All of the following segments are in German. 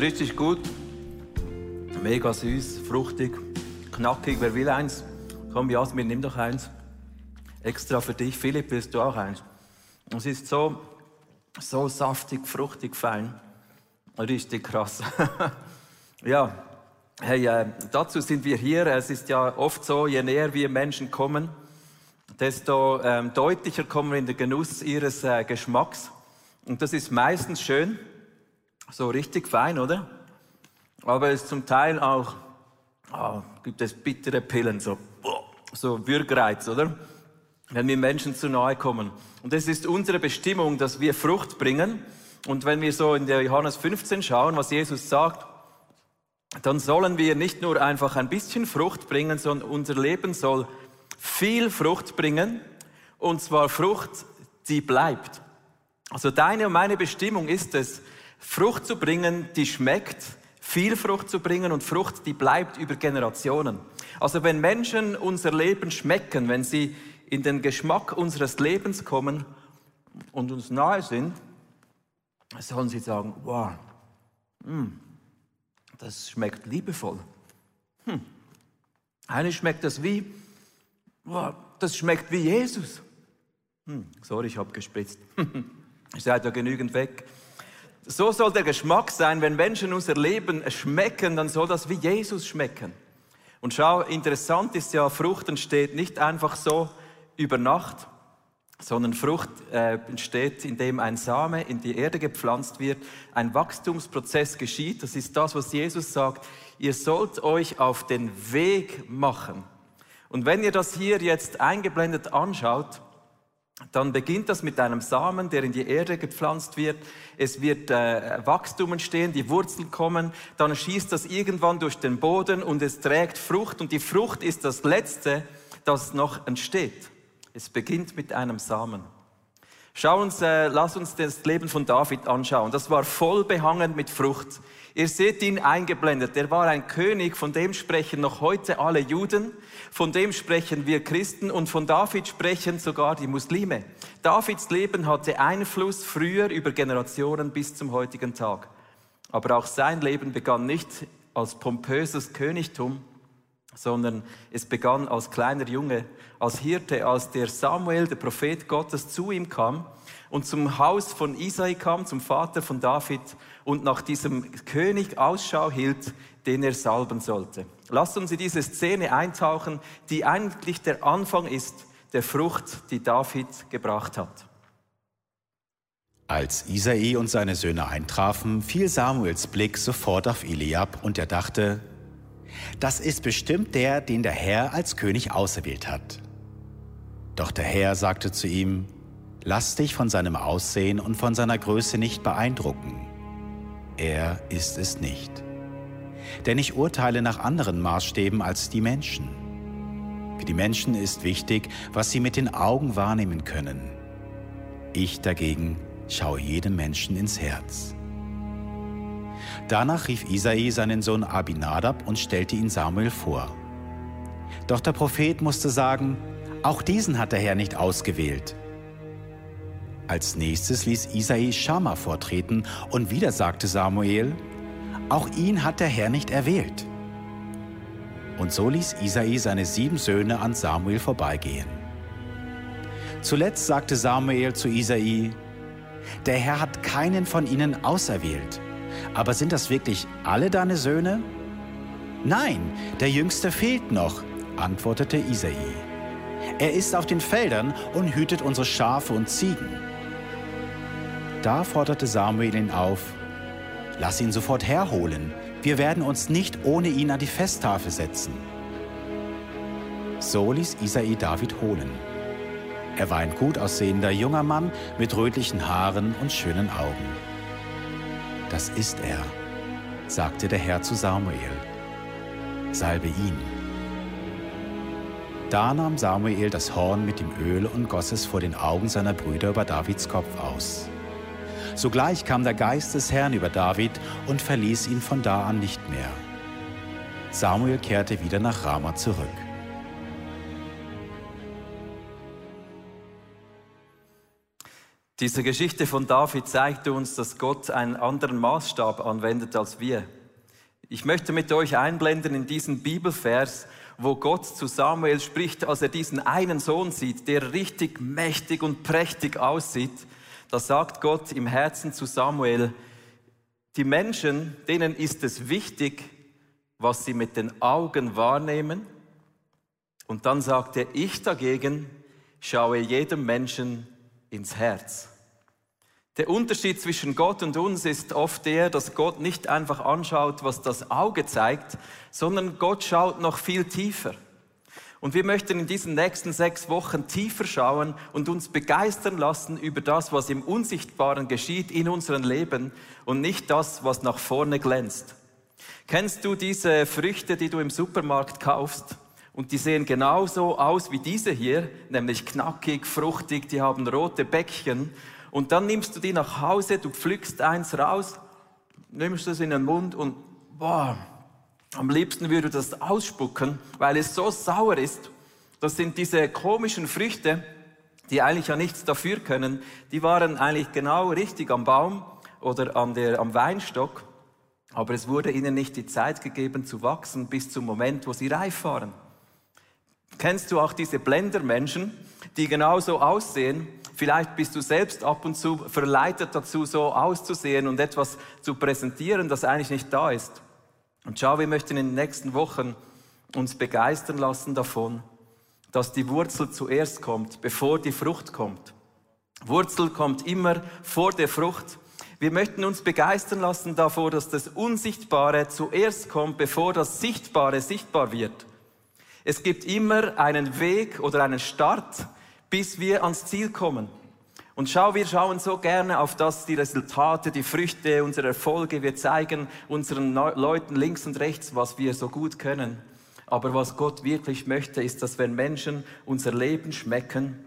Richtig gut. Mega süß, fruchtig, knackig. Wer will eins? Komm, Jasmin, nimm doch eins. Extra für dich. Philipp, willst du auch eins? Es ist so, so saftig, fruchtig, fein. Richtig krass. ja, hey, äh, dazu sind wir hier. Es ist ja oft so, je näher wir Menschen kommen, desto ähm, deutlicher kommen wir in den Genuss ihres äh, Geschmacks. Und das ist meistens schön, so richtig fein, oder? Aber es zum Teil auch, oh, gibt es bittere Pillen, so, so Würgreiz, oder? Wenn wir Menschen zu nahe kommen. Und es ist unsere Bestimmung, dass wir Frucht bringen. Und wenn wir so in der Johannes 15 schauen, was Jesus sagt, dann sollen wir nicht nur einfach ein bisschen Frucht bringen, sondern unser Leben soll viel Frucht bringen. Und zwar Frucht, die bleibt. Also deine und meine Bestimmung ist es, Frucht zu bringen, die schmeckt, viel Frucht zu bringen und Frucht, die bleibt über Generationen. Also wenn Menschen unser Leben schmecken, wenn sie in den Geschmack unseres Lebens kommen und uns nahe sind, sollen sie sagen, wow, mm, das schmeckt liebevoll. Hm. Eigentlich schmeckt das wie, wow, das schmeckt wie Jesus. Hm, sorry, ich habe gespritzt. Ihr seid ja genügend weg. So soll der Geschmack sein, wenn Menschen unser Leben schmecken, dann soll das wie Jesus schmecken. Und schau, interessant ist ja, Frucht entsteht nicht einfach so über Nacht, sondern Frucht äh, entsteht, indem ein Same in die Erde gepflanzt wird, ein Wachstumsprozess geschieht. Das ist das, was Jesus sagt. Ihr sollt euch auf den Weg machen. Und wenn ihr das hier jetzt eingeblendet anschaut, dann beginnt das mit einem Samen, der in die Erde gepflanzt wird. Es wird äh, Wachstum entstehen, die Wurzeln kommen, dann schießt das irgendwann durch den Boden und es trägt Frucht und die Frucht ist das Letzte, das noch entsteht. Es beginnt mit einem Samen. Schau uns, äh, lass uns das Leben von David anschauen. Das war voll behangen mit Frucht. Ihr seht ihn eingeblendet. Er war ein König, von dem sprechen noch heute alle Juden, von dem sprechen wir Christen und von David sprechen sogar die Muslime. Davids Leben hatte Einfluss früher über Generationen bis zum heutigen Tag. Aber auch sein Leben begann nicht als pompöses Königtum, sondern es begann als kleiner Junge, als Hirte, als der Samuel, der Prophet Gottes, zu ihm kam und zum Haus von Isai kam, zum Vater von David und nach diesem König Ausschau hielt, den er salben sollte. Lasst uns in diese Szene eintauchen, die eigentlich der Anfang ist der Frucht, die David gebracht hat. Als Isai und seine Söhne eintrafen, fiel Samuels Blick sofort auf Eliab und er dachte, das ist bestimmt der, den der Herr als König auserwählt hat. Doch der Herr sagte zu ihm, lass dich von seinem Aussehen und von seiner Größe nicht beeindrucken. Er ist es nicht. Denn ich urteile nach anderen Maßstäben als die Menschen. Für die Menschen ist wichtig, was sie mit den Augen wahrnehmen können. Ich dagegen schaue jedem Menschen ins Herz. Danach rief Isai seinen Sohn Abinadab und stellte ihn Samuel vor. Doch der Prophet musste sagen, auch diesen hat der Herr nicht ausgewählt. Als nächstes ließ Isai Schama vortreten und wieder sagte Samuel, auch ihn hat der Herr nicht erwählt. Und so ließ Isai seine sieben Söhne an Samuel vorbeigehen. Zuletzt sagte Samuel zu Isai, der Herr hat keinen von ihnen auserwählt. Aber sind das wirklich alle deine Söhne? Nein, der jüngste fehlt noch, antwortete Isai. Er ist auf den Feldern und hütet unsere Schafe und Ziegen. Da forderte Samuel ihn auf, lass ihn sofort herholen, wir werden uns nicht ohne ihn an die Festtafel setzen. So ließ Isai David holen. Er war ein gut aussehender junger Mann mit rötlichen Haaren und schönen Augen. Das ist er, sagte der Herr zu Samuel. Salbe ihn. Da nahm Samuel das Horn mit dem Öl und goss es vor den Augen seiner Brüder über Davids Kopf aus. Sogleich kam der Geist des Herrn über David und verließ ihn von da an nicht mehr. Samuel kehrte wieder nach Rama zurück. Diese Geschichte von David zeigt uns, dass Gott einen anderen Maßstab anwendet als wir. Ich möchte mit euch einblenden in diesen Bibelvers, wo Gott zu Samuel spricht, als er diesen einen Sohn sieht, der richtig mächtig und prächtig aussieht. Da sagt Gott im Herzen zu Samuel, die Menschen, denen ist es wichtig, was sie mit den Augen wahrnehmen. Und dann sagt er, ich dagegen schaue jedem Menschen ins Herz. Der Unterschied zwischen Gott und uns ist oft der, dass Gott nicht einfach anschaut, was das Auge zeigt, sondern Gott schaut noch viel tiefer. Und wir möchten in diesen nächsten sechs Wochen tiefer schauen und uns begeistern lassen über das, was im Unsichtbaren geschieht in unserem Leben und nicht das, was nach vorne glänzt. Kennst du diese Früchte, die du im Supermarkt kaufst? Und die sehen genauso aus wie diese hier, nämlich knackig, fruchtig, die haben rote Bäckchen und dann nimmst du die nach Hause, du pflückst eins raus, nimmst es in den Mund und boah, am liebsten würde das ausspucken, weil es so sauer ist. Das sind diese komischen Früchte, die eigentlich ja nichts dafür können. Die waren eigentlich genau richtig am Baum oder an der, am Weinstock, aber es wurde ihnen nicht die Zeit gegeben zu wachsen bis zum Moment, wo sie reif waren. Kennst du auch diese Blendermenschen, die genauso aussehen, Vielleicht bist du selbst ab und zu verleitet dazu, so auszusehen und etwas zu präsentieren, das eigentlich nicht da ist. Und schau, wir möchten in den nächsten Wochen uns begeistern lassen davon, dass die Wurzel zuerst kommt, bevor die Frucht kommt. Wurzel kommt immer vor der Frucht. Wir möchten uns begeistern lassen davor, dass das Unsichtbare zuerst kommt, bevor das Sichtbare sichtbar wird. Es gibt immer einen Weg oder einen Start, bis wir ans Ziel kommen. Und schau, wir schauen so gerne auf das, die Resultate, die Früchte, unsere Erfolge. Wir zeigen unseren Leuten links und rechts, was wir so gut können. Aber was Gott wirklich möchte, ist, dass wenn Menschen unser Leben schmecken,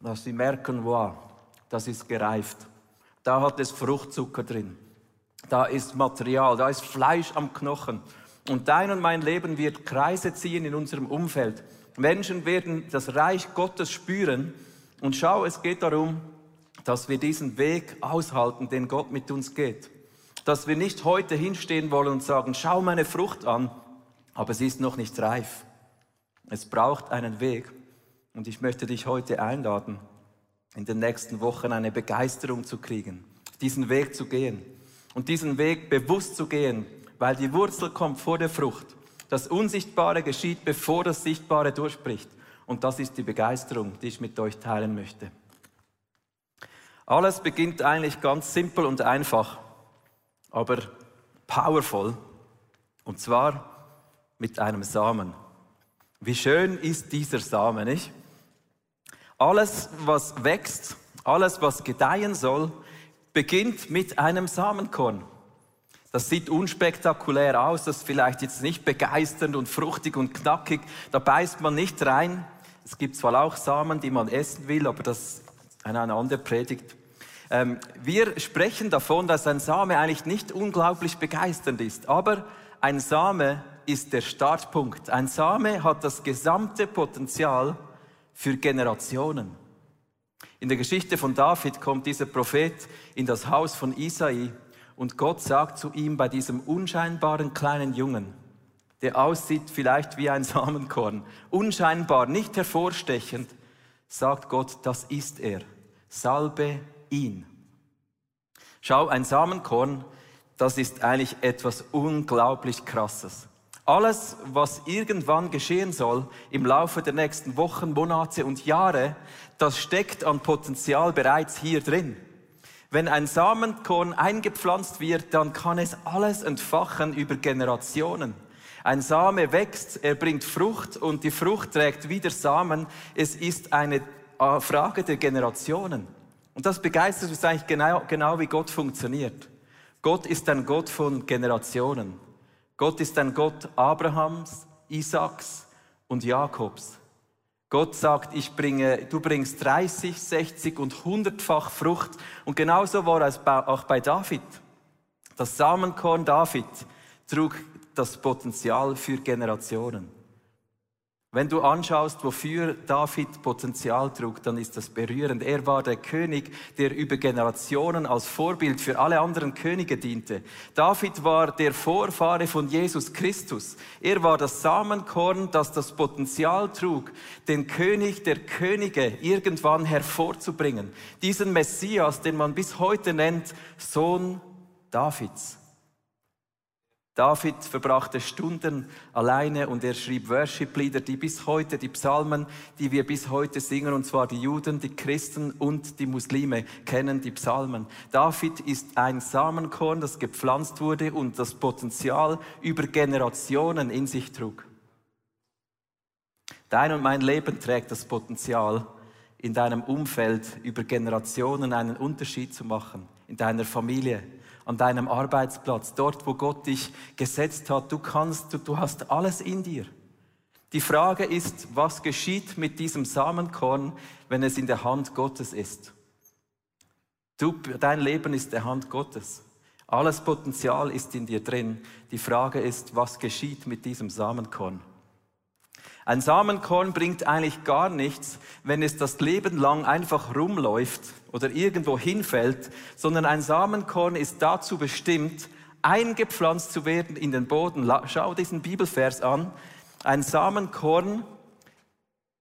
dass sie merken, wow, das ist gereift. Da hat es Fruchtzucker drin. Da ist Material, da ist Fleisch am Knochen. Und dein und mein Leben wird Kreise ziehen in unserem Umfeld. Menschen werden das Reich Gottes spüren. Und schau, es geht darum, dass wir diesen Weg aushalten, den Gott mit uns geht. Dass wir nicht heute hinstehen wollen und sagen, schau meine Frucht an, aber sie ist noch nicht reif. Es braucht einen Weg. Und ich möchte dich heute einladen, in den nächsten Wochen eine Begeisterung zu kriegen, diesen Weg zu gehen und diesen Weg bewusst zu gehen, weil die Wurzel kommt vor der Frucht. Das Unsichtbare geschieht, bevor das Sichtbare durchbricht. Und das ist die Begeisterung, die ich mit euch teilen möchte. Alles beginnt eigentlich ganz simpel und einfach, aber powerful. Und zwar mit einem Samen. Wie schön ist dieser Samen, nicht? Alles, was wächst, alles, was gedeihen soll, beginnt mit einem Samenkorn. Das sieht unspektakulär aus, das ist vielleicht jetzt nicht begeisternd und fruchtig und knackig. Da beißt man nicht rein. Es gibt zwar auch Samen, die man essen will, aber das ist eine andere Predigt. Ähm, wir sprechen davon, dass ein Same eigentlich nicht unglaublich begeisternd ist, aber ein Same ist der Startpunkt. Ein Same hat das gesamte Potenzial für Generationen. In der Geschichte von David kommt dieser Prophet in das Haus von Isai und Gott sagt zu ihm bei diesem unscheinbaren kleinen Jungen, der aussieht vielleicht wie ein Samenkorn, unscheinbar, nicht hervorstechend, sagt Gott, das ist er. Salbe ihn. Schau, ein Samenkorn, das ist eigentlich etwas unglaublich Krasses. Alles, was irgendwann geschehen soll im Laufe der nächsten Wochen, Monate und Jahre, das steckt an Potenzial bereits hier drin. Wenn ein Samenkorn eingepflanzt wird, dann kann es alles entfachen über Generationen. Ein Same wächst, er bringt Frucht und die Frucht trägt wieder Samen. Es ist eine äh, Frage der Generationen. Und das begeistert uns eigentlich genau, genau wie Gott funktioniert. Gott ist ein Gott von Generationen. Gott ist ein Gott Abrahams, Isaaks und Jakobs. Gott sagt, ich bringe, du bringst 30, 60 und 100-fach Frucht. Und genauso war es auch bei David. Das Samenkorn David trug das Potenzial für Generationen. Wenn du anschaust, wofür David Potenzial trug, dann ist das berührend. Er war der König, der über Generationen als Vorbild für alle anderen Könige diente. David war der Vorfahre von Jesus Christus. Er war das Samenkorn, das das Potenzial trug, den König der Könige irgendwann hervorzubringen. Diesen Messias, den man bis heute nennt, Sohn Davids. David verbrachte Stunden alleine und er schrieb Worship-Lieder, die bis heute, die Psalmen, die wir bis heute singen, und zwar die Juden, die Christen und die Muslime kennen die Psalmen. David ist ein Samenkorn, das gepflanzt wurde und das Potenzial über Generationen in sich trug. Dein und mein Leben trägt das Potenzial, in deinem Umfeld über Generationen einen Unterschied zu machen, in deiner Familie, an deinem Arbeitsplatz, dort, wo Gott dich gesetzt hat. Du kannst, du, du hast alles in dir. Die Frage ist, was geschieht mit diesem Samenkorn, wenn es in der Hand Gottes ist? Du, dein Leben ist der Hand Gottes. Alles Potenzial ist in dir drin. Die Frage ist, was geschieht mit diesem Samenkorn? Ein Samenkorn bringt eigentlich gar nichts, wenn es das Leben lang einfach rumläuft oder irgendwo hinfällt, sondern ein Samenkorn ist dazu bestimmt, eingepflanzt zu werden in den Boden. Schau diesen Bibelvers an. Ein Samenkorn,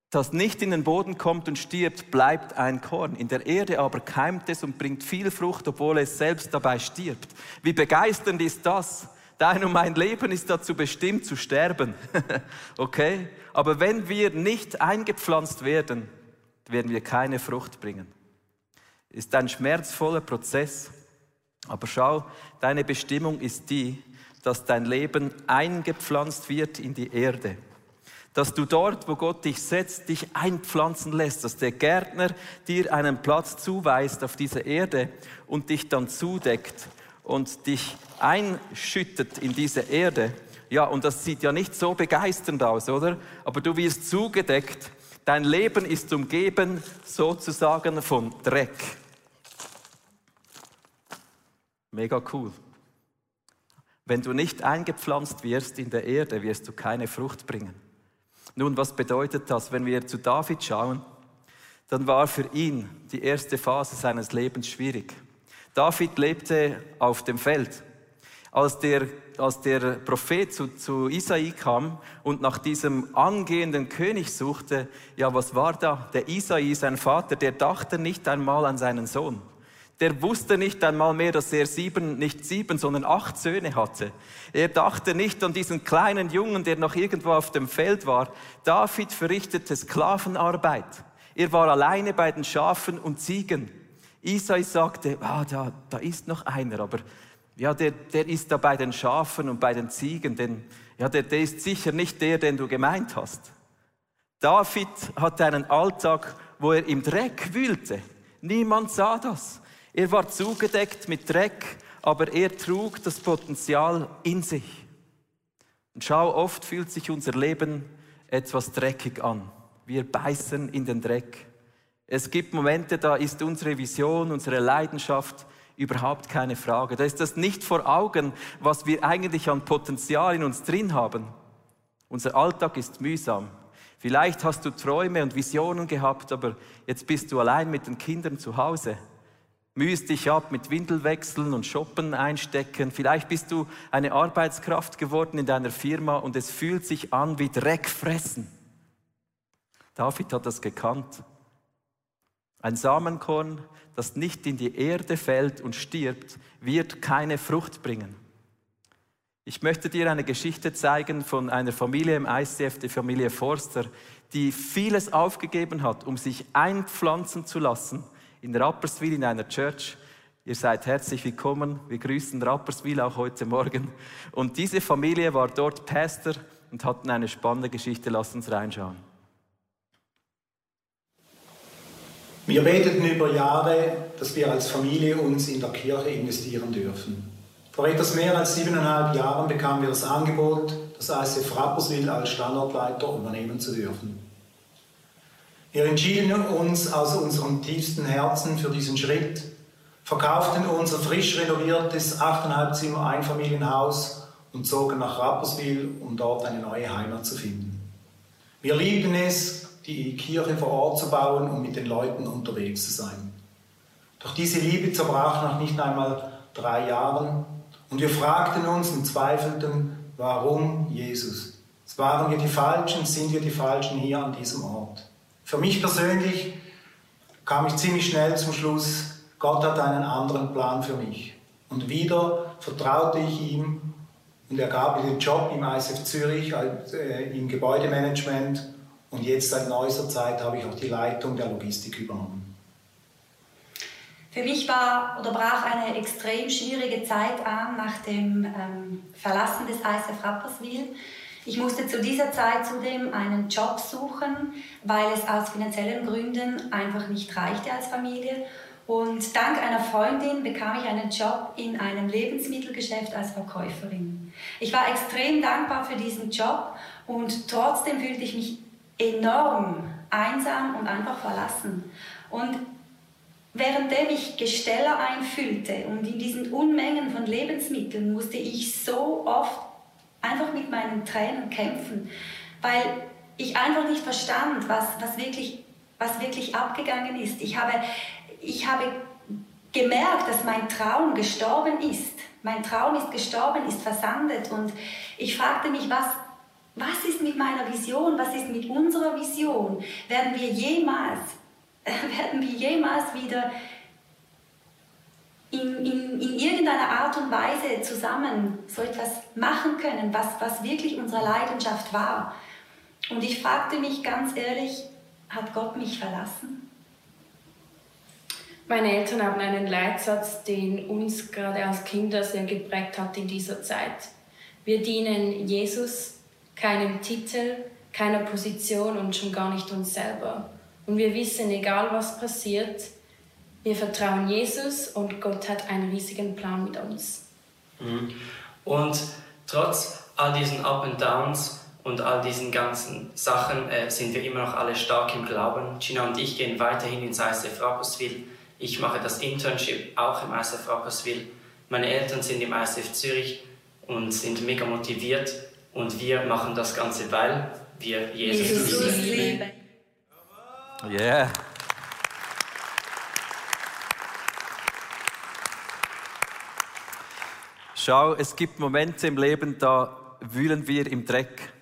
das nicht in den Boden kommt und stirbt, bleibt ein Korn. In der Erde aber keimt es und bringt viel Frucht, obwohl es selbst dabei stirbt. Wie begeisternd ist das? Dein und mein Leben ist dazu bestimmt zu sterben. okay? Aber wenn wir nicht eingepflanzt werden, werden wir keine Frucht bringen. Ist ein schmerzvoller Prozess. Aber schau, deine Bestimmung ist die, dass dein Leben eingepflanzt wird in die Erde. Dass du dort, wo Gott dich setzt, dich einpflanzen lässt, dass der Gärtner dir einen Platz zuweist auf dieser Erde und dich dann zudeckt und dich einschüttet in diese Erde, ja, und das sieht ja nicht so begeisternd aus, oder? Aber du wirst zugedeckt. Dein Leben ist umgeben sozusagen von Dreck. Mega cool. Wenn du nicht eingepflanzt wirst in der Erde, wirst du keine Frucht bringen. Nun, was bedeutet das, wenn wir zu David schauen? Dann war für ihn die erste Phase seines Lebens schwierig. David lebte auf dem Feld. Als der, als der Prophet zu, zu Isai kam und nach diesem angehenden König suchte, ja, was war da? Der Isai, sein Vater, der dachte nicht einmal an seinen Sohn. Der wusste nicht einmal mehr, dass er sieben, nicht sieben, sondern acht Söhne hatte. Er dachte nicht an diesen kleinen Jungen, der noch irgendwo auf dem Feld war. David verrichtete Sklavenarbeit. Er war alleine bei den Schafen und Ziegen. Isai sagte, ah, da, da ist noch einer, aber ja, der, der ist da bei den Schafen und bei den Ziegen, denn ja, der, der ist sicher nicht der, den du gemeint hast. David hatte einen Alltag, wo er im Dreck wühlte. Niemand sah das. Er war zugedeckt mit Dreck, aber er trug das Potenzial in sich. Und schau, oft fühlt sich unser Leben etwas dreckig an. Wir beißen in den Dreck. Es gibt Momente, da ist unsere Vision, unsere Leidenschaft überhaupt keine Frage. Da ist das nicht vor Augen, was wir eigentlich an Potenzial in uns drin haben. Unser Alltag ist mühsam. Vielleicht hast du Träume und Visionen gehabt, aber jetzt bist du allein mit den Kindern zu Hause. Mühst dich ab mit Windelwechseln und Shoppen einstecken. Vielleicht bist du eine Arbeitskraft geworden in deiner Firma und es fühlt sich an wie Dreck fressen. David hat das gekannt. Ein Samenkorn, das nicht in die Erde fällt und stirbt, wird keine Frucht bringen. Ich möchte dir eine Geschichte zeigen von einer Familie im ICF, die Familie Forster, die vieles aufgegeben hat, um sich einpflanzen zu lassen in Rapperswil in einer Church. Ihr seid herzlich willkommen. Wir grüßen Rapperswil auch heute Morgen. Und diese Familie war dort Pastor und hatten eine spannende Geschichte. Lasst uns reinschauen. Wir beteten über Jahre, dass wir als Familie uns in der Kirche investieren dürfen. Vor etwas mehr als siebeneinhalb Jahren bekamen wir das Angebot, das ICF Rapperswil als Standortleiter übernehmen zu dürfen. Wir entschieden uns aus unserem tiefsten Herzen für diesen Schritt, verkauften unser frisch renoviertes 8,5 Zimmer Einfamilienhaus und zogen nach Rapperswil, um dort eine neue Heimat zu finden. Wir liebten es, die Kirche vor Ort zu bauen und mit den Leuten unterwegs zu sein. Doch diese Liebe zerbrach nach nicht einmal drei Jahren und wir fragten uns und zweifelten, warum Jesus? Waren wir die Falschen? Sind wir die Falschen hier an diesem Ort? Für mich persönlich kam ich ziemlich schnell zum Schluss, Gott hat einen anderen Plan für mich. Und wieder vertraute ich ihm und er gab mir den Job im ISF Zürich äh, im Gebäudemanagement und jetzt seit neuester Zeit habe ich auch die Leitung der Logistik übernommen. Für mich war oder brach eine extrem schwierige Zeit an nach dem ähm, Verlassen des ISF Rapperswil. Ich musste zu dieser Zeit zudem einen Job suchen, weil es aus finanziellen Gründen einfach nicht reichte als Familie. Und dank einer Freundin bekam ich einen Job in einem Lebensmittelgeschäft als Verkäuferin. Ich war extrem dankbar für diesen Job und trotzdem fühlte ich mich enorm einsam und einfach verlassen. Und währenddem ich Gesteller einfüllte und in diesen Unmengen von Lebensmitteln musste ich so oft einfach mit meinen Tränen kämpfen, weil ich einfach nicht verstand, was, was, wirklich, was wirklich abgegangen ist. Ich habe, ich habe gemerkt, dass mein Traum gestorben ist. Mein Traum ist gestorben, ist versandet. Und ich fragte mich, was, was ist mit meiner Vision? Was ist mit unserer Vision? Werden wir jemals, werden wir jemals wieder in, in, in irgendeiner Art und Weise zusammen so etwas machen können, was, was wirklich unsere Leidenschaft war. Und ich fragte mich ganz ehrlich, hat Gott mich verlassen? Meine Eltern haben einen Leitsatz, den uns gerade als Kinder sehr geprägt hat in dieser Zeit. Wir dienen Jesus, keinem Titel, keiner Position und schon gar nicht uns selber. Und wir wissen, egal was passiert, wir vertrauen Jesus und Gott hat einen riesigen Plan mit uns. Mhm. Und trotz all diesen Up and Downs und all diesen ganzen Sachen äh, sind wir immer noch alle stark im Glauben. Gina und ich gehen weiterhin ins ISF Rapperswil. Ich mache das Internship auch im ISF Rapperswil. Meine Eltern sind im ISF Zürich und sind mega motiviert. Und wir machen das Ganze, weil wir Jesus, Jesus lieben. Yeah. Schau, es gibt Momente im Leben, da wühlen wir im Dreck.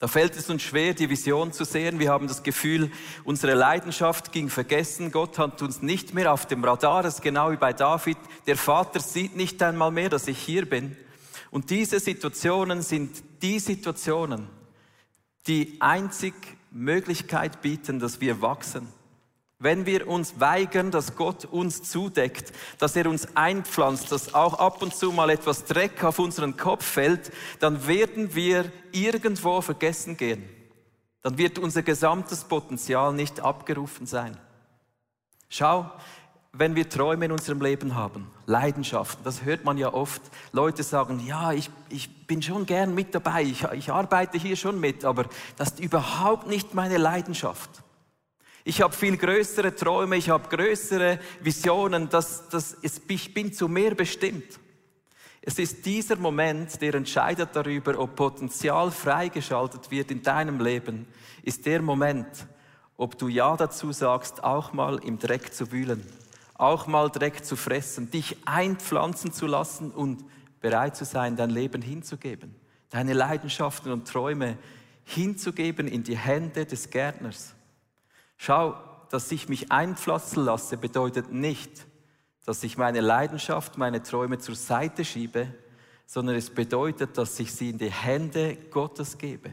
Da fällt es uns schwer, die Vision zu sehen. Wir haben das Gefühl, unsere Leidenschaft ging vergessen. Gott hat uns nicht mehr auf dem Radar. Das ist genau wie bei David. Der Vater sieht nicht einmal mehr, dass ich hier bin. Und diese Situationen sind die Situationen, die einzig Möglichkeit bieten, dass wir wachsen. Wenn wir uns weigern, dass Gott uns zudeckt, dass er uns einpflanzt, dass auch ab und zu mal etwas Dreck auf unseren Kopf fällt, dann werden wir irgendwo vergessen gehen. Dann wird unser gesamtes Potenzial nicht abgerufen sein. Schau, wenn wir Träume in unserem Leben haben, Leidenschaften, das hört man ja oft. Leute sagen, ja, ich, ich bin schon gern mit dabei, ich, ich arbeite hier schon mit, aber das ist überhaupt nicht meine Leidenschaft. Ich habe viel größere Träume, ich habe größere Visionen, das, das ist, ich bin zu mehr bestimmt. Es ist dieser Moment, der entscheidet darüber, ob Potenzial freigeschaltet wird in deinem Leben, ist der Moment, ob du Ja dazu sagst, auch mal im Dreck zu wühlen, auch mal Dreck zu fressen, dich einpflanzen zu lassen und bereit zu sein, dein Leben hinzugeben, deine Leidenschaften und Träume hinzugeben in die Hände des Gärtners. Schau, dass ich mich einpflanzen lasse, bedeutet nicht, dass ich meine Leidenschaft, meine Träume zur Seite schiebe, sondern es bedeutet, dass ich sie in die Hände Gottes gebe.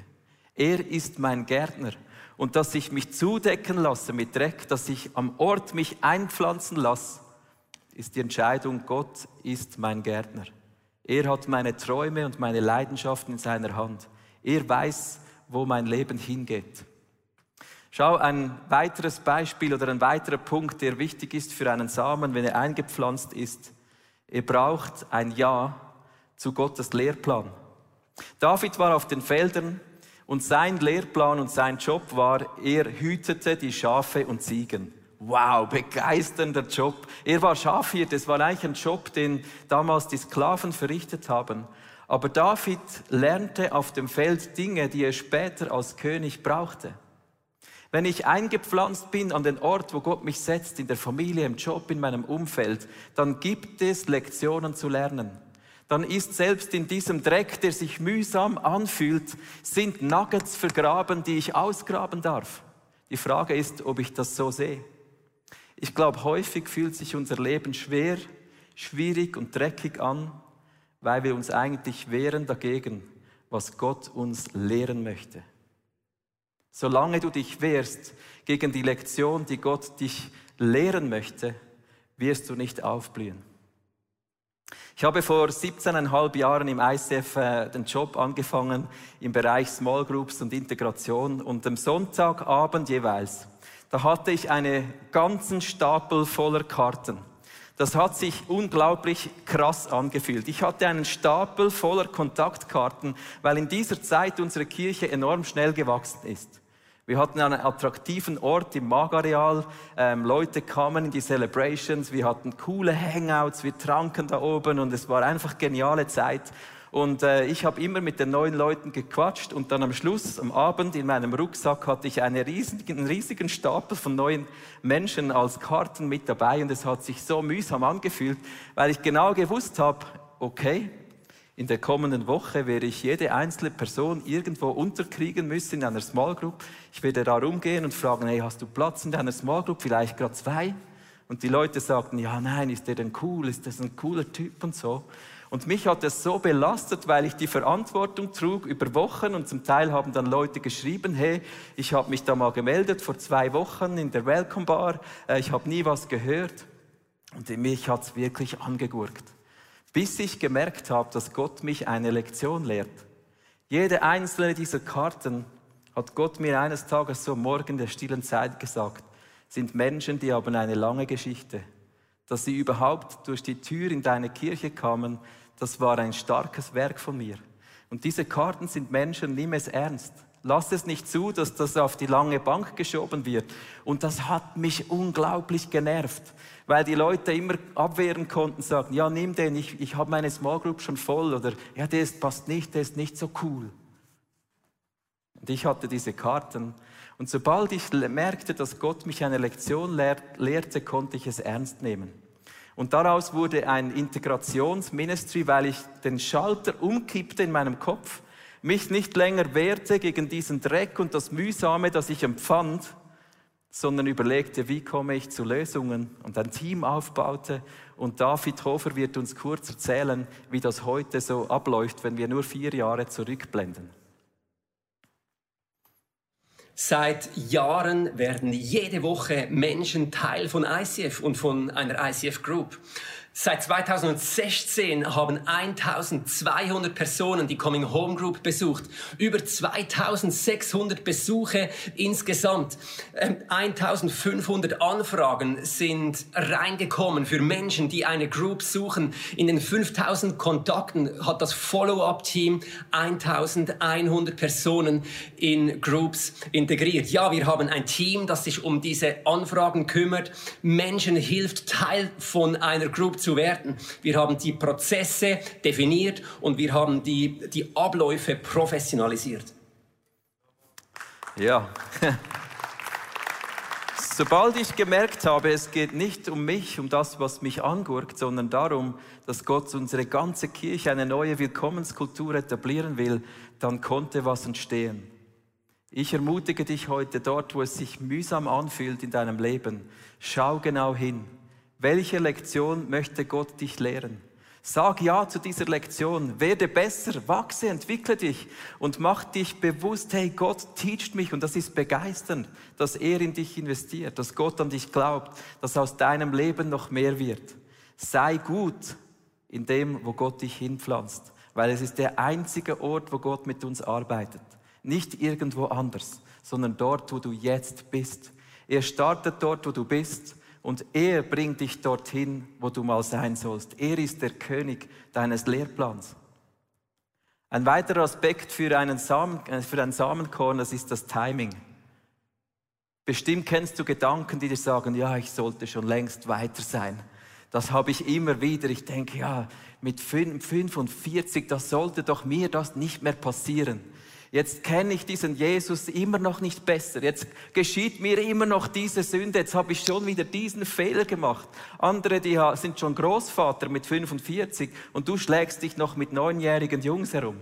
Er ist mein Gärtner und dass ich mich zudecken lasse mit Dreck, dass ich am Ort mich einpflanzen lasse, ist die Entscheidung, Gott ist mein Gärtner. Er hat meine Träume und meine Leidenschaften in seiner Hand. Er weiß, wo mein Leben hingeht. Schau, ein weiteres Beispiel oder ein weiterer Punkt, der wichtig ist für einen Samen, wenn er eingepflanzt ist. Er braucht ein Ja zu Gottes Lehrplan. David war auf den Feldern und sein Lehrplan und sein Job war, er hütete die Schafe und Ziegen. Wow, begeisternder Job. Er war Schafhirt, das war eigentlich ein Job, den damals die Sklaven verrichtet haben. Aber David lernte auf dem Feld Dinge, die er später als König brauchte. Wenn ich eingepflanzt bin an den Ort, wo Gott mich setzt, in der Familie, im Job, in meinem Umfeld, dann gibt es Lektionen zu lernen. Dann ist selbst in diesem Dreck, der sich mühsam anfühlt, sind Nuggets vergraben, die ich ausgraben darf. Die Frage ist, ob ich das so sehe. Ich glaube, häufig fühlt sich unser Leben schwer, schwierig und dreckig an, weil wir uns eigentlich wehren dagegen, was Gott uns lehren möchte. Solange du dich wehrst gegen die Lektion, die Gott dich lehren möchte, wirst du nicht aufblühen. Ich habe vor 17,5 Jahren im ICF äh, den Job angefangen im Bereich Small Groups und Integration und am Sonntagabend jeweils, da hatte ich einen ganzen Stapel voller Karten. Das hat sich unglaublich krass angefühlt. Ich hatte einen Stapel voller Kontaktkarten, weil in dieser Zeit unsere Kirche enorm schnell gewachsen ist. Wir hatten einen attraktiven Ort im Magareal. Ähm, Leute kamen in die Celebrations. Wir hatten coole Hangouts. Wir tranken da oben und es war einfach geniale Zeit. Und äh, ich habe immer mit den neuen Leuten gequatscht und dann am Schluss, am Abend, in meinem Rucksack hatte ich einen riesigen, einen riesigen Stapel von neuen Menschen als Karten mit dabei und es hat sich so mühsam angefühlt, weil ich genau gewusst habe, okay, in der kommenden Woche werde ich jede einzelne Person irgendwo unterkriegen müssen in einer Small Group. Ich werde da rumgehen und fragen, hey, hast du Platz in deiner Small Group? Vielleicht gerade zwei? Und die Leute sagten, ja, nein, ist der denn cool? Ist das ein cooler Typ und so? Und mich hat es so belastet, weil ich die Verantwortung trug über Wochen und zum Teil haben dann Leute geschrieben, hey, ich habe mich da mal gemeldet vor zwei Wochen in der Welcome Bar, äh, ich habe nie was gehört. Und mich hat es wirklich angegurkt bis ich gemerkt habe, dass Gott mich eine Lektion lehrt. Jede einzelne dieser Karten hat Gott mir eines Tages so morgen der stillen Zeit gesagt, sind Menschen, die haben eine lange Geschichte. Dass sie überhaupt durch die Tür in deine Kirche kamen, das war ein starkes Werk von mir. Und diese Karten sind Menschen, nimm es ernst. Lass es nicht zu, dass das auf die lange Bank geschoben wird. Und das hat mich unglaublich genervt, weil die Leute immer abwehren konnten, sagen, ja, nimm den, ich, ich habe meine Small Group schon voll oder ja, der ist, passt nicht, der ist nicht so cool. Und ich hatte diese Karten. Und sobald ich merkte, dass Gott mich eine Lektion lehr lehrte, konnte ich es ernst nehmen. Und daraus wurde ein Integrationsministry, weil ich den Schalter umkippte in meinem Kopf, mich nicht länger wehrte gegen diesen Dreck und das Mühsame, das ich empfand, sondern überlegte, wie komme ich zu Lösungen und ein Team aufbaute. Und David Hofer wird uns kurz erzählen, wie das heute so abläuft, wenn wir nur vier Jahre zurückblenden. Seit Jahren werden jede Woche Menschen Teil von ICF und von einer ICF Group. Seit 2016 haben 1200 Personen die Coming Home Group besucht. Über 2600 Besuche insgesamt. 1500 ähm, Anfragen sind reingekommen für Menschen, die eine Group suchen. In den 5000 Kontakten hat das Follow-up-Team 1100 Personen in Groups integriert. Ja, wir haben ein Team, das sich um diese Anfragen kümmert, Menschen hilft, Teil von einer Group zu werden. Wir haben die Prozesse definiert und wir haben die, die Abläufe professionalisiert. Ja. Sobald ich gemerkt habe, es geht nicht um mich, um das, was mich angurkt, sondern darum, dass Gott unsere ganze Kirche eine neue Willkommenskultur etablieren will, dann konnte was entstehen. Ich ermutige dich heute dort, wo es sich mühsam anfühlt in deinem Leben. Schau genau hin. Welche Lektion möchte Gott dich lehren? Sag ja zu dieser Lektion. Werde besser, wachse, entwickle dich und mach dich bewusst, hey, Gott teacht mich und das ist begeisternd, dass er in dich investiert, dass Gott an dich glaubt, dass aus deinem Leben noch mehr wird. Sei gut in dem, wo Gott dich hinpflanzt, weil es ist der einzige Ort, wo Gott mit uns arbeitet. Nicht irgendwo anders, sondern dort, wo du jetzt bist. Er startet dort, wo du bist und er bringt dich dorthin, wo du mal sein sollst. Er ist der König deines Lehrplans. Ein weiterer Aspekt für, einen Samen, äh, für ein Samenkorn, das ist das Timing. Bestimmt kennst du Gedanken, die dir sagen, ja, ich sollte schon längst weiter sein. Das habe ich immer wieder. Ich denke, ja, mit 45, das sollte doch mir das nicht mehr passieren. Jetzt kenne ich diesen Jesus immer noch nicht besser. Jetzt geschieht mir immer noch diese Sünde. Jetzt habe ich schon wieder diesen Fehler gemacht. Andere, die sind schon Großvater mit 45 und du schlägst dich noch mit neunjährigen Jungs herum.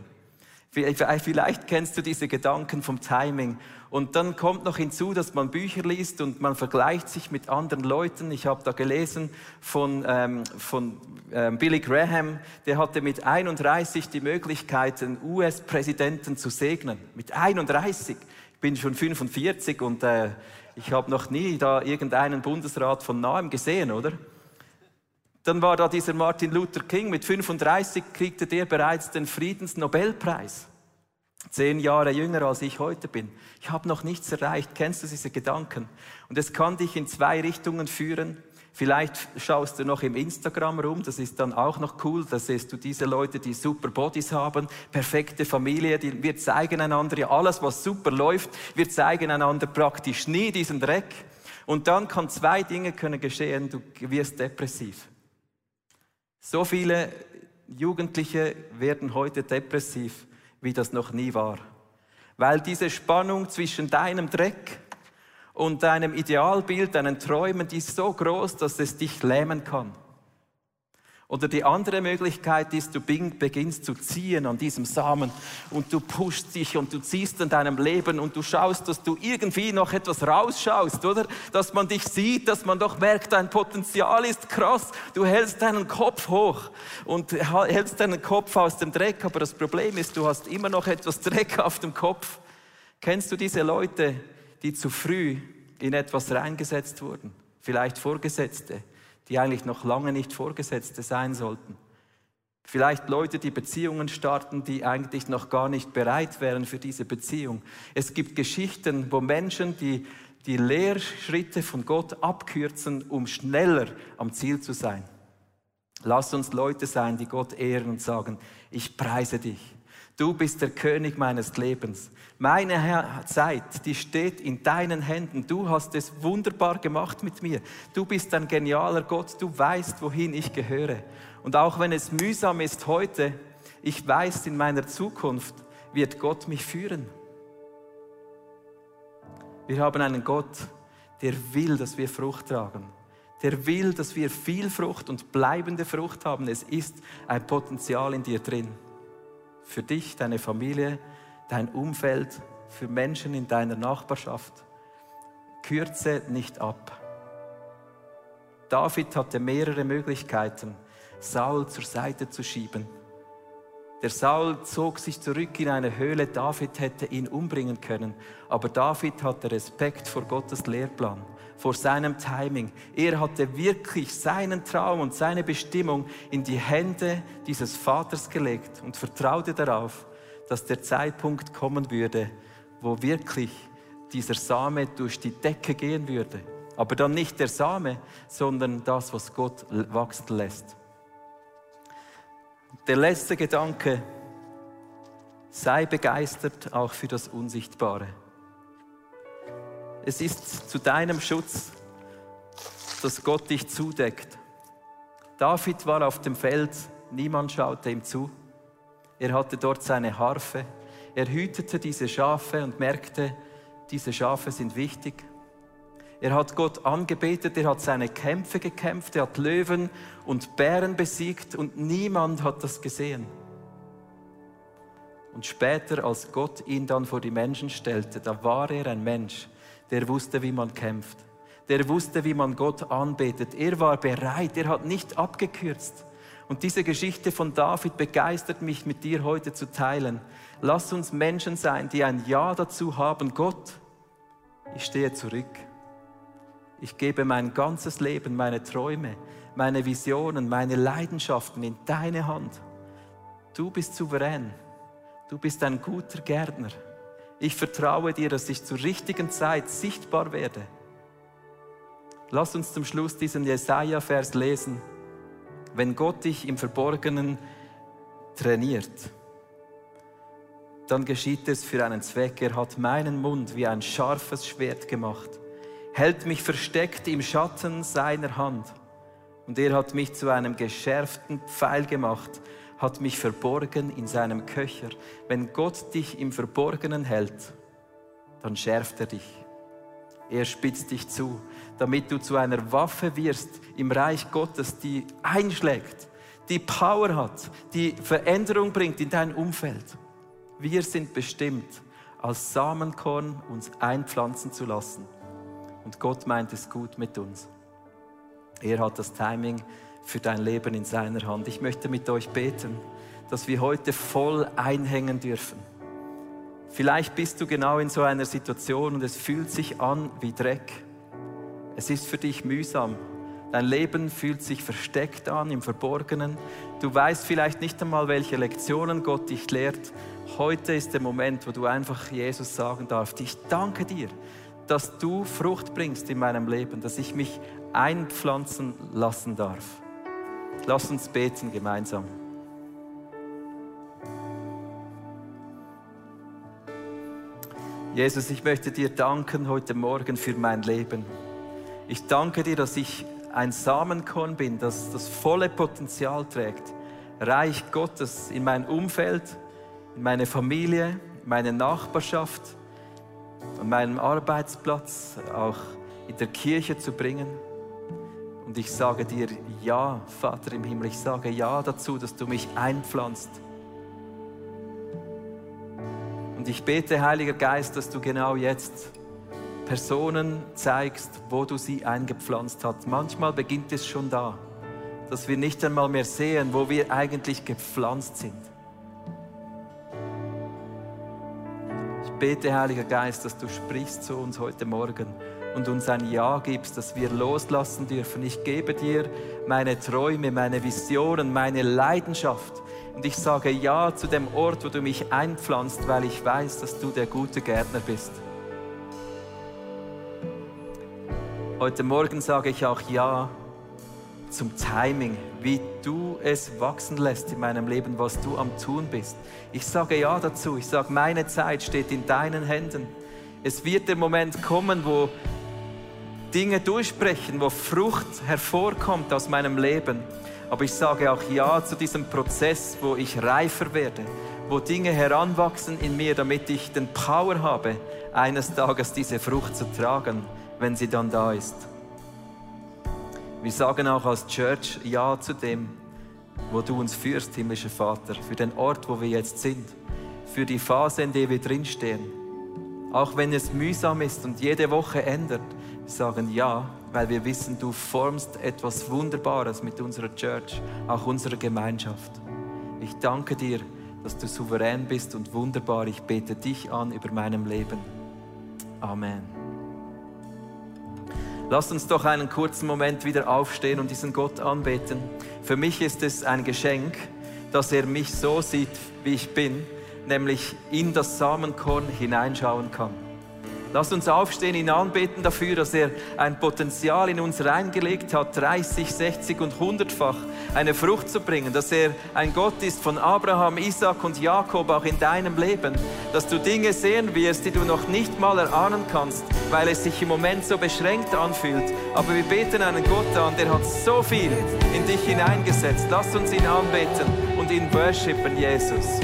Vielleicht kennst du diese Gedanken vom Timing. Und dann kommt noch hinzu, dass man Bücher liest und man vergleicht sich mit anderen Leuten. Ich habe da gelesen von, ähm, von ähm, Billy Graham, der hatte mit 31 die Möglichkeit, einen US-Präsidenten zu segnen. Mit 31. Ich bin schon 45 und äh, ich habe noch nie da irgendeinen Bundesrat von nahem gesehen, oder? Dann war da dieser Martin Luther King. Mit 35 kriegte der bereits den Friedensnobelpreis. Zehn Jahre jünger als ich heute bin. Ich habe noch nichts erreicht. Kennst du diese Gedanken? Und es kann dich in zwei Richtungen führen. Vielleicht schaust du noch im Instagram rum, das ist dann auch noch cool. Da siehst du diese Leute, die super Bodies haben, perfekte Familie, die, wir zeigen einander ja alles, was super läuft. Wir zeigen einander praktisch nie diesen Dreck. Und dann kann zwei Dinge können geschehen, du wirst depressiv. So viele Jugendliche werden heute depressiv wie das noch nie war. Weil diese Spannung zwischen deinem Dreck und deinem Idealbild, deinen Träumen, die ist so groß, dass es dich lähmen kann. Oder die andere Möglichkeit ist, du beginnst zu ziehen an diesem Samen und du pushst dich und du ziehst an deinem Leben und du schaust, dass du irgendwie noch etwas rausschaust, oder? Dass man dich sieht, dass man doch merkt, dein Potenzial ist krass. Du hältst deinen Kopf hoch und hältst deinen Kopf aus dem Dreck, aber das Problem ist, du hast immer noch etwas Dreck auf dem Kopf. Kennst du diese Leute, die zu früh in etwas reingesetzt wurden? Vielleicht Vorgesetzte die eigentlich noch lange nicht Vorgesetzte sein sollten. Vielleicht Leute, die Beziehungen starten, die eigentlich noch gar nicht bereit wären für diese Beziehung. Es gibt Geschichten, wo Menschen die, die Lehrschritte von Gott abkürzen, um schneller am Ziel zu sein. Lass uns Leute sein, die Gott ehren und sagen, ich preise dich. Du bist der König meines Lebens. Meine Zeit, die steht in deinen Händen. Du hast es wunderbar gemacht mit mir. Du bist ein genialer Gott. Du weißt, wohin ich gehöre. Und auch wenn es mühsam ist heute, ich weiß, in meiner Zukunft wird Gott mich führen. Wir haben einen Gott, der will, dass wir Frucht tragen. Der will, dass wir viel Frucht und bleibende Frucht haben. Es ist ein Potenzial in dir drin für dich, deine Familie, dein Umfeld, für Menschen in deiner Nachbarschaft. Kürze nicht ab. David hatte mehrere Möglichkeiten, Saul zur Seite zu schieben. Der Saul zog sich zurück in eine Höhle, David hätte ihn umbringen können, aber David hatte Respekt vor Gottes Lehrplan vor seinem Timing. Er hatte wirklich seinen Traum und seine Bestimmung in die Hände dieses Vaters gelegt und vertraute darauf, dass der Zeitpunkt kommen würde, wo wirklich dieser Same durch die Decke gehen würde. Aber dann nicht der Same, sondern das, was Gott wachsen lässt. Der letzte Gedanke, sei begeistert auch für das Unsichtbare. Es ist zu deinem Schutz, dass Gott dich zudeckt. David war auf dem Feld, niemand schaute ihm zu. Er hatte dort seine Harfe. Er hütete diese Schafe und merkte, diese Schafe sind wichtig. Er hat Gott angebetet, er hat seine Kämpfe gekämpft, er hat Löwen und Bären besiegt und niemand hat das gesehen. Und später, als Gott ihn dann vor die Menschen stellte, da war er ein Mensch, der wusste, wie man kämpft. Der wusste, wie man Gott anbetet. Er war bereit, er hat nicht abgekürzt. Und diese Geschichte von David begeistert mich mit dir heute zu teilen. Lass uns Menschen sein, die ein Ja dazu haben. Gott, ich stehe zurück. Ich gebe mein ganzes Leben, meine Träume, meine Visionen, meine Leidenschaften in deine Hand. Du bist souverän. Du bist ein guter Gärtner. Ich vertraue dir, dass ich zur richtigen Zeit sichtbar werde. Lass uns zum Schluss diesen Jesaja-Vers lesen. Wenn Gott dich im Verborgenen trainiert, dann geschieht es für einen Zweck. Er hat meinen Mund wie ein scharfes Schwert gemacht, hält mich versteckt im Schatten seiner Hand. Und er hat mich zu einem geschärften Pfeil gemacht, hat mich verborgen in seinem Köcher. Wenn Gott dich im Verborgenen hält, dann schärft er dich. Er spitzt dich zu, damit du zu einer Waffe wirst im Reich Gottes, die einschlägt, die Power hat, die Veränderung bringt in dein Umfeld. Wir sind bestimmt, als Samenkorn uns einpflanzen zu lassen. Und Gott meint es gut mit uns. Er hat das Timing für dein Leben in seiner Hand. Ich möchte mit euch beten, dass wir heute voll einhängen dürfen. Vielleicht bist du genau in so einer Situation und es fühlt sich an wie Dreck. Es ist für dich mühsam. Dein Leben fühlt sich versteckt an, im Verborgenen. Du weißt vielleicht nicht einmal, welche Lektionen Gott dich lehrt. Heute ist der Moment, wo du einfach Jesus sagen darfst, ich danke dir, dass du Frucht bringst in meinem Leben, dass ich mich einpflanzen lassen darf. Lass uns beten gemeinsam. Jesus, ich möchte dir danken heute Morgen für mein Leben. Ich danke dir, dass ich ein Samenkorn bin, das das volle Potenzial trägt, Reich Gottes in mein Umfeld, in meine Familie, in meine Nachbarschaft, an meinem Arbeitsplatz, auch in der Kirche zu bringen. Und ich sage dir ja, Vater im Himmel, ich sage ja dazu, dass du mich einpflanzt und ich bete, Heiliger Geist, dass du genau jetzt Personen zeigst, wo du sie eingepflanzt hast. Manchmal beginnt es schon da, dass wir nicht einmal mehr sehen, wo wir eigentlich gepflanzt sind. Ich bete, Heiliger Geist, dass du sprichst zu uns heute Morgen und uns ein Ja gibst, dass wir loslassen dürfen. Ich gebe dir meine Träume, meine Visionen, meine Leidenschaft. Und ich sage Ja zu dem Ort, wo du mich einpflanzt, weil ich weiß, dass du der gute Gärtner bist. Heute Morgen sage ich auch Ja zum Timing, wie du es wachsen lässt in meinem Leben, was du am Tun bist. Ich sage Ja dazu. Ich sage, meine Zeit steht in deinen Händen. Es wird der Moment kommen, wo Dinge durchbrechen, wo Frucht hervorkommt aus meinem Leben. Aber ich sage auch Ja zu diesem Prozess, wo ich reifer werde, wo Dinge heranwachsen in mir, damit ich den Power habe, eines Tages diese Frucht zu tragen, wenn sie dann da ist. Wir sagen auch als Church Ja zu dem, wo du uns führst, himmlischer Vater, für den Ort, wo wir jetzt sind, für die Phase, in der wir drinstehen. Auch wenn es mühsam ist und jede Woche ändert, sagen Ja, weil wir wissen, du formst etwas Wunderbares mit unserer Church, auch unserer Gemeinschaft. Ich danke dir, dass du souverän bist und wunderbar. Ich bete dich an über meinem Leben. Amen. Lasst uns doch einen kurzen Moment wieder aufstehen und diesen Gott anbeten. Für mich ist es ein Geschenk, dass er mich so sieht, wie ich bin, nämlich in das Samenkorn hineinschauen kann. Lasst uns aufstehen, ihn anbeten dafür, dass er ein Potenzial in uns reingelegt hat, 30, 60 und 100-fach eine Frucht zu bringen, dass er ein Gott ist von Abraham, Isaac und Jakob auch in deinem Leben, dass du Dinge sehen wirst, die du noch nicht mal erahnen kannst, weil es sich im Moment so beschränkt anfühlt. Aber wir beten einen Gott an, der hat so viel in dich hineingesetzt. Lass uns ihn anbeten und ihn worshipen, Jesus.